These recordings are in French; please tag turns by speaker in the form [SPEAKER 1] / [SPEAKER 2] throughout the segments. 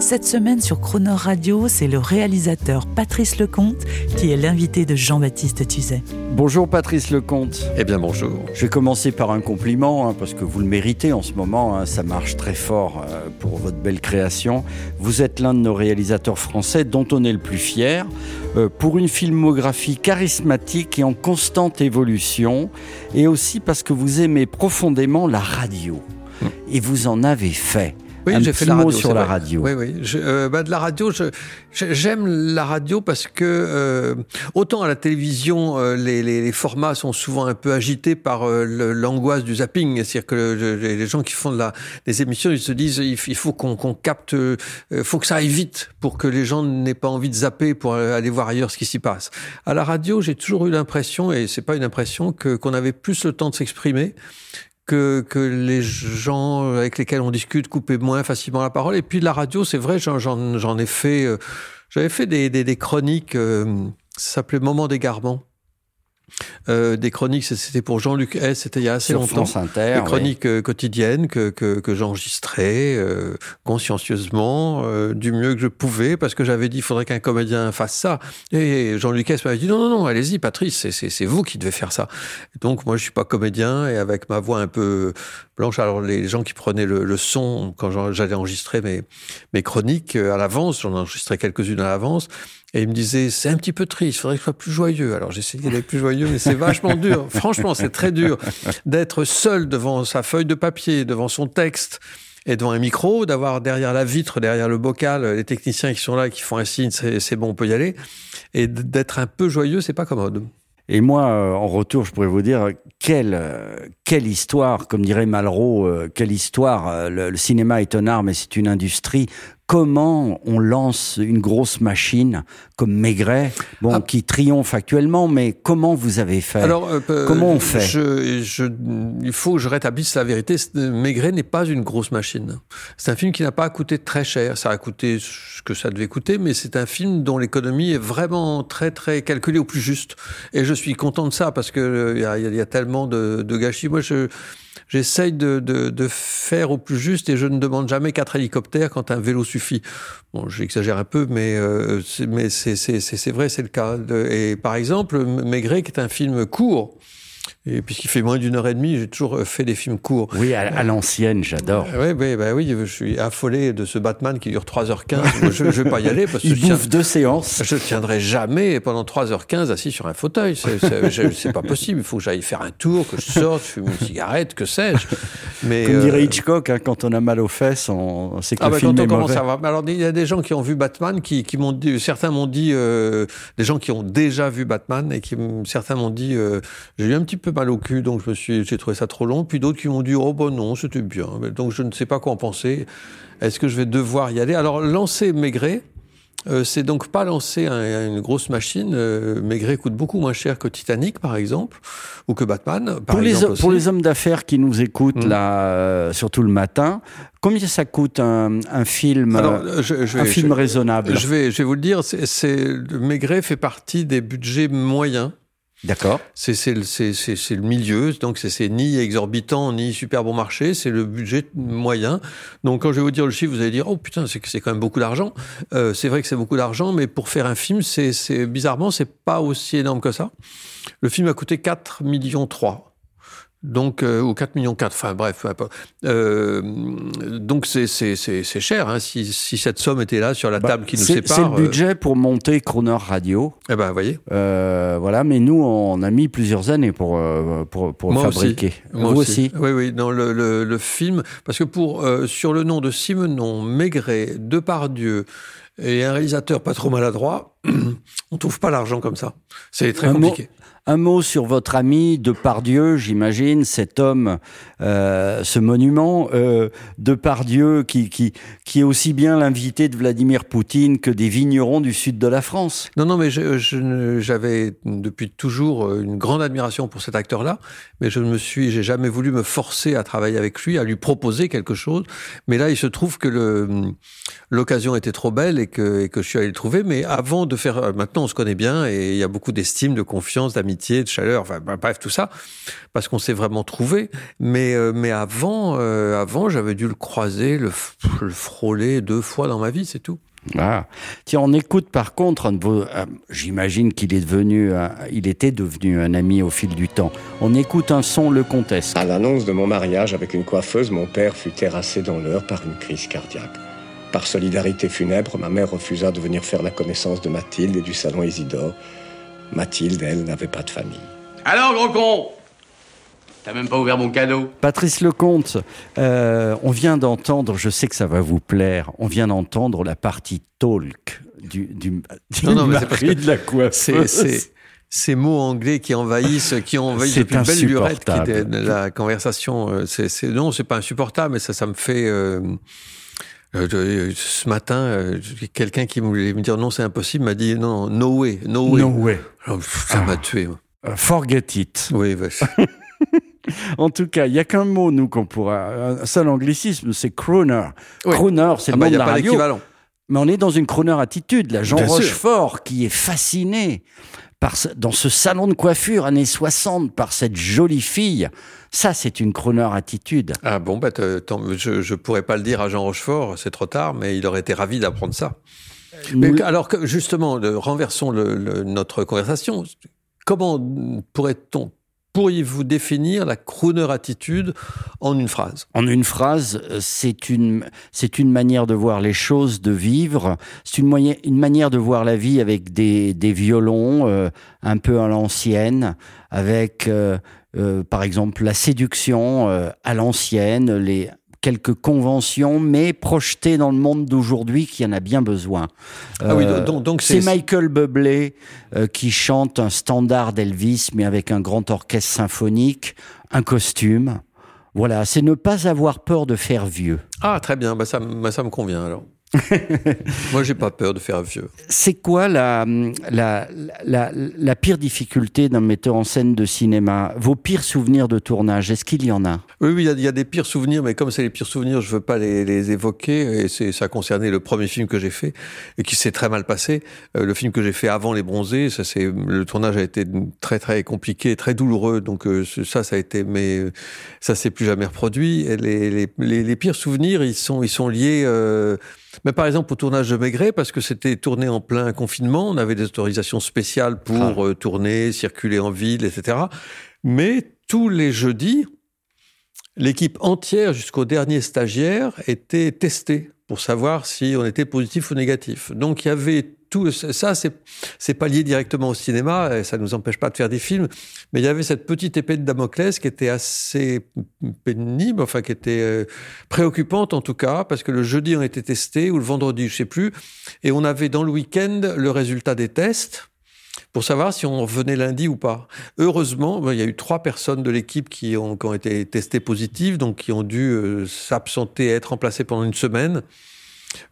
[SPEAKER 1] Cette semaine sur Croner Radio, c'est le réalisateur Patrice Lecomte qui est l'invité de Jean-Baptiste Tuzet.
[SPEAKER 2] Bonjour Patrice Lecomte.
[SPEAKER 3] Eh bien bonjour.
[SPEAKER 2] Je vais commencer par un compliment, hein, parce que vous le méritez en ce moment, hein, ça marche très fort euh, pour votre belle création. Vous êtes l'un de nos réalisateurs français dont on est le plus fier, euh, pour une filmographie charismatique et en constante évolution, et aussi parce que vous aimez profondément la radio. Et vous en avez fait.
[SPEAKER 4] Oui, j'ai fait la radio.
[SPEAKER 2] sur
[SPEAKER 4] c'est
[SPEAKER 2] la
[SPEAKER 4] vrai.
[SPEAKER 2] radio.
[SPEAKER 4] Oui, oui. Je- euh, bah, de la radio, j'aime la radio parce que euh, autant à la télévision, euh, les, les- les formats sont souvent un peu agités par euh, l'angoisse du zapping. C'est-à-dire que le- le- les gens qui font de la, des émissions, ils se disent il, faut qu'on qu'on capte, faut que ça aille vite pour que les gens n'aient pas envie de zapper pour aller voir ailleurs ce qui s'y passe. À la radio, j'ai toujours eu l'impression, et c'est pas une impression, que qu'on avait plus le temps de s'exprimer que, les gens avec lesquels on discute coupaient moins facilement la parole. Et puis la radio, c'est vrai, j'en- ai fait, euh, j'avais fait des chroniques, euh, ça s'appelait Moment d'égarement. Euh, des chroniques, c'était pour Jean-Luc S, c'était il y a assez
[SPEAKER 2] Sur
[SPEAKER 4] longtemps.
[SPEAKER 2] France Inter.
[SPEAKER 4] Des chroniques euh, quotidiennes que, que, que j'enregistrais euh, consciencieusement, euh, du mieux que je pouvais, parce que j'avais dit il faudrait qu'un comédien fasse ça. Et Jean-Luc S m'avait dit non, non, non, allez-y, Patrice, c'est- vous qui devez faire ça. Donc moi, je suis pas comédien, et avec ma voix un peu blanche, alors les gens qui prenaient le, le son quand j'allais enregistrer mes, mes chroniques à l'avance, j'en enregistrais quelques-unes à l'avance, et il me disait, c'est un petit peu triste, il faudrait que je sois plus joyeux. Alors j'essayais d'être plus joyeux, mais c'est vachement dur. Franchement, c'est très dur d'être seul devant sa feuille de papier, devant son texte et devant un micro, d'avoir derrière la vitre, derrière le bocal, les techniciens qui sont là, qui font un signe, c'est bon, on peut y aller. Et d'être un peu joyeux, c'est pas commode.
[SPEAKER 2] Et moi, euh, en retour, je pourrais vous dire quelle euh, quelle histoire, comme dirait Malraux, euh, quelle histoire. Le, le cinéma est un art, mais c'est une industrie. Comment on lance une grosse machine comme Maigret, bon,
[SPEAKER 4] Ah.
[SPEAKER 2] qui triomphe actuellement, mais comment vous avez fait?
[SPEAKER 4] Alors, euh, euh,
[SPEAKER 2] Comment on fait?
[SPEAKER 4] je, je, Il faut que je rétablisse la vérité. Maigret n'est pas une grosse machine. C'est un film qui n'a pas coûté très cher. Ça a coûté ce que ça devait coûter, mais c'est un film dont l'économie est vraiment très, très calculée au plus juste. Et je suis content de ça parce que euh, il y a, il y a tellement de, de gâchis. Moi, je. J'essaye de, de, de faire au plus juste et je ne demande jamais quatre hélicoptères quand un vélo suffit. Bon, j'exagère un peu, mais, euh, c'est- vrai, c'est le cas. Et par exemple, Maigret, qui est un film court, et puisqu'il fait moins d'une heure et demie, j'ai toujours euh, fait des films courts.
[SPEAKER 2] Oui, à, à l'ancienne, j'adore.
[SPEAKER 4] Oui, oui, bah oui, je suis affolé de ce Batman qui dure 3h15. Moi, je ne vais pas y aller parce que
[SPEAKER 2] Il
[SPEAKER 4] je tiens-
[SPEAKER 2] bouffe deux séances.
[SPEAKER 4] je ne tiendrai jamais pendant 3h15 assis sur un fauteuil. C'est- pas possible. Il faut que j'aille faire un tour, que je sorte, je fume une cigarette, que sais-je. Mais,
[SPEAKER 2] Comme
[SPEAKER 4] euh,
[SPEAKER 2] dirait Hitchcock, hein, quand on a mal aux fesses, on, c'est que
[SPEAKER 4] ah
[SPEAKER 2] le
[SPEAKER 4] bah
[SPEAKER 2] film
[SPEAKER 4] quand
[SPEAKER 2] est
[SPEAKER 4] on commence
[SPEAKER 2] mauvais.
[SPEAKER 4] à voir. Alors il y a des gens qui ont vu Batman, qui, qui m'ont dit, certains m'ont dit, euh, des gens qui ont déjà vu Batman et qui certains m'ont dit, euh, j'ai eu un petit peu mal au cul, donc je me suis, j'ai trouvé ça trop long. Puis d'autres qui m'ont dit, oh bon non, c'était bien. Donc je ne sais pas quoi en penser. Est-ce que je vais devoir y aller? Alors lancer Maigret. Euh, c'est donc pas lancer un- une grosse machine. Euh, Maigret coûte beaucoup moins cher que Titanic, par exemple, ou que Batman. Par
[SPEAKER 2] Pour les, pour les hommes d'affaires qui nous écoutent
[SPEAKER 4] Mm.
[SPEAKER 2] là, euh, surtout le matin, combien ça coûte un, un film,
[SPEAKER 4] Alors, je, je
[SPEAKER 2] un film
[SPEAKER 4] je-
[SPEAKER 2] raisonnable?
[SPEAKER 4] Je vais, je vais vous le dire, c'est, Maigret fait partie des budgets moyens.
[SPEAKER 2] D'accord.
[SPEAKER 4] C'est, le- le milieu, donc c'est, ni exorbitant ni super bon marché, c'est le budget moyen. Donc quand je vais vous dire le chiffre, vous allez dire oh putain c'est, quand même beaucoup d'argent. Euh, c'est vrai que c'est beaucoup d'argent, mais pour faire un film, c'est, bizarrement c'est pas aussi énorme que ça. Le film a coûté 4 millions 3. Donc, euh, ou 4 millions 4, enfin bref. Euh, donc c'est, cher, hein, si, si cette somme était là sur la
[SPEAKER 2] Bah,
[SPEAKER 4] table qui nous sépare.
[SPEAKER 2] c'est
[SPEAKER 4] euh,
[SPEAKER 2] le budget pour monter Croner Radio.
[SPEAKER 4] eh ben, vous voyez.
[SPEAKER 2] Euh, voilà, mais nous, on a mis plusieurs années pour, euh, pour, pour
[SPEAKER 4] Moi
[SPEAKER 2] fabriquer.
[SPEAKER 4] Moi
[SPEAKER 2] Vous aussi.
[SPEAKER 4] Oui, oui, dans le, le, le film, parce que pour euh, sur le nom de Simenon, Maigret, Depardieu et un réalisateur pas trop maladroit, on trouve pas l'argent comme ça. C'est très
[SPEAKER 2] Un mot-
[SPEAKER 4] compliqué.
[SPEAKER 2] Un mot sur votre ami Depardieu, j'imagine, cet homme, euh, ce monument euh, Depardieu qui, qui, qui est aussi bien l'invité de Vladimir Poutine que des vignerons du sud de la France.
[SPEAKER 4] Non, non, mais je- je ne- j'avais depuis toujours euh, une grande admiration pour cet acteur-là, mais je ne me suis, j'ai jamais voulu me forcer à travailler avec lui, à lui proposer quelque chose. Mais là, il se trouve que le l'occasion était trop belle et que, et que je suis allé le trouver. Mais avant de faire, euh, maintenant on se connaît bien et il y a beaucoup d'estime, de confiance, d'amitié, de chaleur, enfin bah, bref tout ça, parce qu'on s'est vraiment trouvé. Mais euh, mais avant, euh, avant j'avais dû le croiser, le, frôler deux fois dans ma vie, c'est tout.
[SPEAKER 2] Ah. Tiens, on écoute par contre, un de vos- euh, j'imagine qu'il est devenu, un- il était devenu un ami au fil du temps. On écoute un son Le Comtesse.
[SPEAKER 5] À l'annonce de mon mariage avec une coiffeuse, mon père fut terrassé dans l'heure par une crise cardiaque. Par solidarité funèbre, ma mère refusa de venir faire la connaissance de Mathilde et du salon Isidore. Mathilde, elle, n'avait pas de famille.
[SPEAKER 6] Alors, gros con T'as même pas ouvert mon cadeau
[SPEAKER 2] Patrice Lecomte, euh, on vient d'entendre, je sais que ça va vous plaire, on vient d'entendre la partie talk du, du, du
[SPEAKER 4] Non, non, mais
[SPEAKER 2] mari
[SPEAKER 4] que
[SPEAKER 2] de la coiffeuse.
[SPEAKER 4] Ces mots anglais qui envahissent, qui ont envahi
[SPEAKER 2] C'est
[SPEAKER 4] depuis une belle lurette qui,
[SPEAKER 2] insupportable.
[SPEAKER 4] de la conversation. euh, C'est, c'est, non, c'est pas insupportable, mais ça, ça me fait. euh, euh, de- ce matin, euh, quelqu'un qui voulait me dire non, c'est impossible, m'a dit non, no way, no way.
[SPEAKER 2] No way.
[SPEAKER 4] Alors, pff, ça
[SPEAKER 2] Ah.
[SPEAKER 4] m'a tué. moi.
[SPEAKER 2] Euh, Forget it.
[SPEAKER 4] Oui, vache.
[SPEAKER 2] En tout cas, il y a qu'un mot, nous, qu'on pourra. Un seul anglicisme, c'est crooner.
[SPEAKER 4] Oui.
[SPEAKER 2] Crooner, c'est
[SPEAKER 4] Ah
[SPEAKER 2] le
[SPEAKER 4] bah,
[SPEAKER 2] nom de
[SPEAKER 4] a
[SPEAKER 2] la
[SPEAKER 4] pas
[SPEAKER 2] radio. Mais on est dans une crooner attitude, là. Jean
[SPEAKER 4] Bien sûr.
[SPEAKER 2] Rochefort, qui est fasciné par ce- dans ce salon de coiffure années 60 par cette jolie fille. Ça, c'est une crooner attitude.
[SPEAKER 4] Ah bon, bah, je, je pourrais pas le dire à Jean Rochefort, c'est trop tard, mais il aurait été ravi d'apprendre ça. Mais
[SPEAKER 2] Nous-
[SPEAKER 4] alors que justement, le- renversons le- le- notre conversation. Comment pourrait-on, pourriez-vous définir la crooner attitude en une phrase?
[SPEAKER 2] En une phrase, euh, c'est une, c'est une manière de voir les choses, de vivre. C'est une, moyen- une manière de voir la vie avec des, des violons euh, un peu à l'ancienne, avec, euh, euh, par exemple, la séduction euh, à l'ancienne, les quelques conventions, mais projetées dans le monde d'aujourd'hui qui en a bien besoin.
[SPEAKER 4] Ah oui,
[SPEAKER 2] Euh,
[SPEAKER 4] donc, donc
[SPEAKER 2] c'est Michael Bublé euh, qui chante un standard d'Elvis, mais avec un grand orchestre symphonique, un costume. Voilà, c'est ne pas avoir peur de faire vieux.
[SPEAKER 4] Ah, très bien, bah ça, bah ça me convient alors. Moi, j'ai pas peur de faire vieux.
[SPEAKER 2] C'est quoi la, la, la, la pire difficulté d'un metteur en scène de cinéma? Vos pires souvenirs de tournage, est-ce qu'il y en a?
[SPEAKER 4] Oui, oui, il y a- il y, a des pires souvenirs, mais comme c'est les pires souvenirs, je veux pas les, les évoquer. Et ça concernait le premier film que j'ai fait et qui s'est très mal passé. Euh, le film que j'ai fait avant Les Bronzés, ça c'est le tournage a été très très compliqué, très douloureux. Donc euh, ça, ça a été, mais euh, ça s'est plus jamais reproduit. Et les, les, les, les pires souvenirs, ils sont ils sont liés. Euh, mais par exemple au tournage de Maigret, parce que c'était tourné en plein confinement, on avait des autorisations spéciales pour euh, tourner, circuler en ville, etc. Mais tous les jeudis, l'équipe entière jusqu'au dernier stagiaire était testée pour savoir si on était positif ou négatif. Donc il y avait tout ça, c'est pas lié directement au cinéma, et ça nous empêche pas de faire des films, mais il y avait cette petite épée de Damoclès qui était assez pénible, enfin qui était euh, préoccupante en tout cas, parce que le jeudi on était testé ou le vendredi, je sais plus, et on avait dans le week-end le résultat des tests pour savoir si on revenait lundi ou pas. Heureusement, ben, il y a eu trois personnes de l'équipe qui ont, qui ont été testées positives, donc qui ont dû euh, s'absenter, être remplacées pendant une semaine.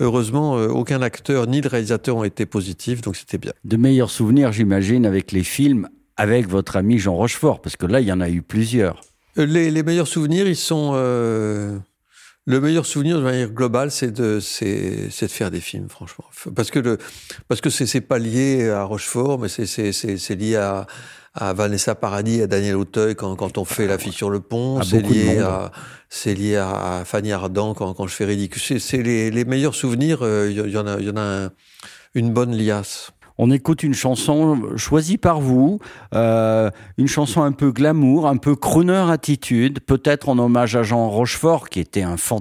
[SPEAKER 4] Heureusement, euh, aucun acteur ni le réalisateur ont été positifs, donc c'était bien.
[SPEAKER 2] De meilleurs souvenirs, j'imagine, avec les films, avec votre ami Jean Rochefort, parce que là, il y en a eu plusieurs.
[SPEAKER 4] Euh, Les, les meilleurs souvenirs, ils sont... euh, le meilleur souvenir de manière globale, c'est de, c'est, c'est de faire des films, franchement. Parce que le, parce que c'est, pas lié à Rochefort, mais c'est, c'est lié à, à Vanessa Paradis, à Daniel Auteuil quand, quand on fait La sur le pont.
[SPEAKER 2] À
[SPEAKER 4] C'est lié à, c'est lié à, Fanny Ardant quand, quand je fais Ridicule. C'est, les, les meilleurs souvenirs. euh, Il y, en a, y en a un- une bonne liasse.
[SPEAKER 2] On écoute une chanson choisie par vous, euh, une chanson un peu glamour, un peu crooner attitude, peut-être en hommage à Jean Rochefort, qui était un fant-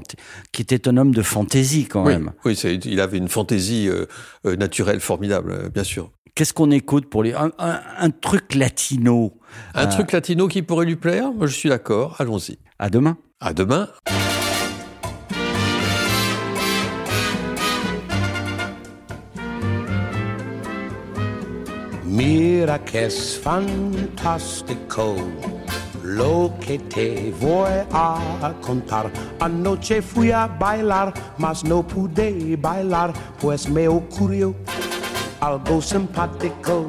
[SPEAKER 2] qui était un homme de fantaisie quand
[SPEAKER 4] Oui,
[SPEAKER 2] même.
[SPEAKER 4] oui il avait une fantaisie euh, euh, naturelle formidable, euh, bien sûr.
[SPEAKER 2] Qu'est-ce qu'on écoute pour les un, un- un truc latino?
[SPEAKER 4] Un
[SPEAKER 2] Euh,
[SPEAKER 4] truc latino qui pourrait lui plaire? Moi, je suis d'accord. Allons-y.
[SPEAKER 2] À demain.
[SPEAKER 4] À demain.
[SPEAKER 7] Mira que es fantástico lo que te voy a contar. Anoche fui a bailar, mas no pude bailar, pues me ocurrió algo simpático.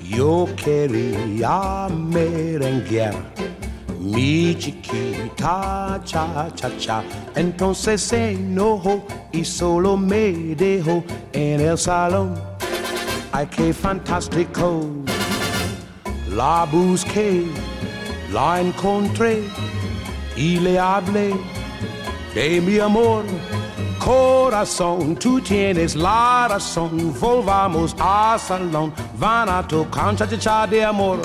[SPEAKER 7] Yo quería merenguear mi chiquita cha cha cha. Entonces se enojó y solo me dejó en el salón. Ay, qué fantástico. La busqué, la encontré y le hablé de mi amor. Corazón, tú tienes la razón. Volvamos al salón. Van a tocar cha cha cha de amor.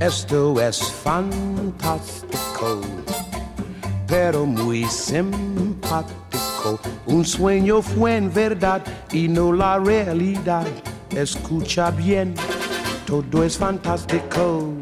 [SPEAKER 7] Esto es fantástico, pero muy simpático. Un sueño fue en verdad y no la realidad. Escucha bien, todo es fantástico.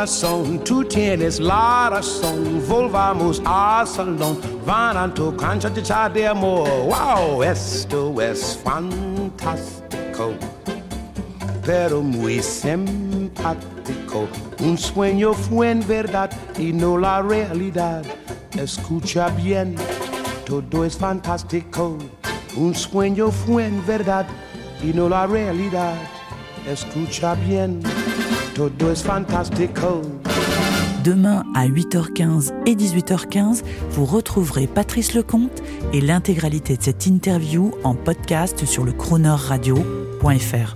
[SPEAKER 7] Corazón, tú tienes la razón. Volvamos al salón. Van a tocar cha de amor. Wow, esto es fantástico, pero muy simpático. Un sueño fue en verdad y no la realidad. Escucha bien, todo es fantástico. Un sueño fue en verdad y no la realidad. Escucha bien.
[SPEAKER 1] Demain à 8h15 et 18h15, vous retrouverez Patrice Lecomte et l'intégralité de cette interview en podcast sur le chroneurradio.fr.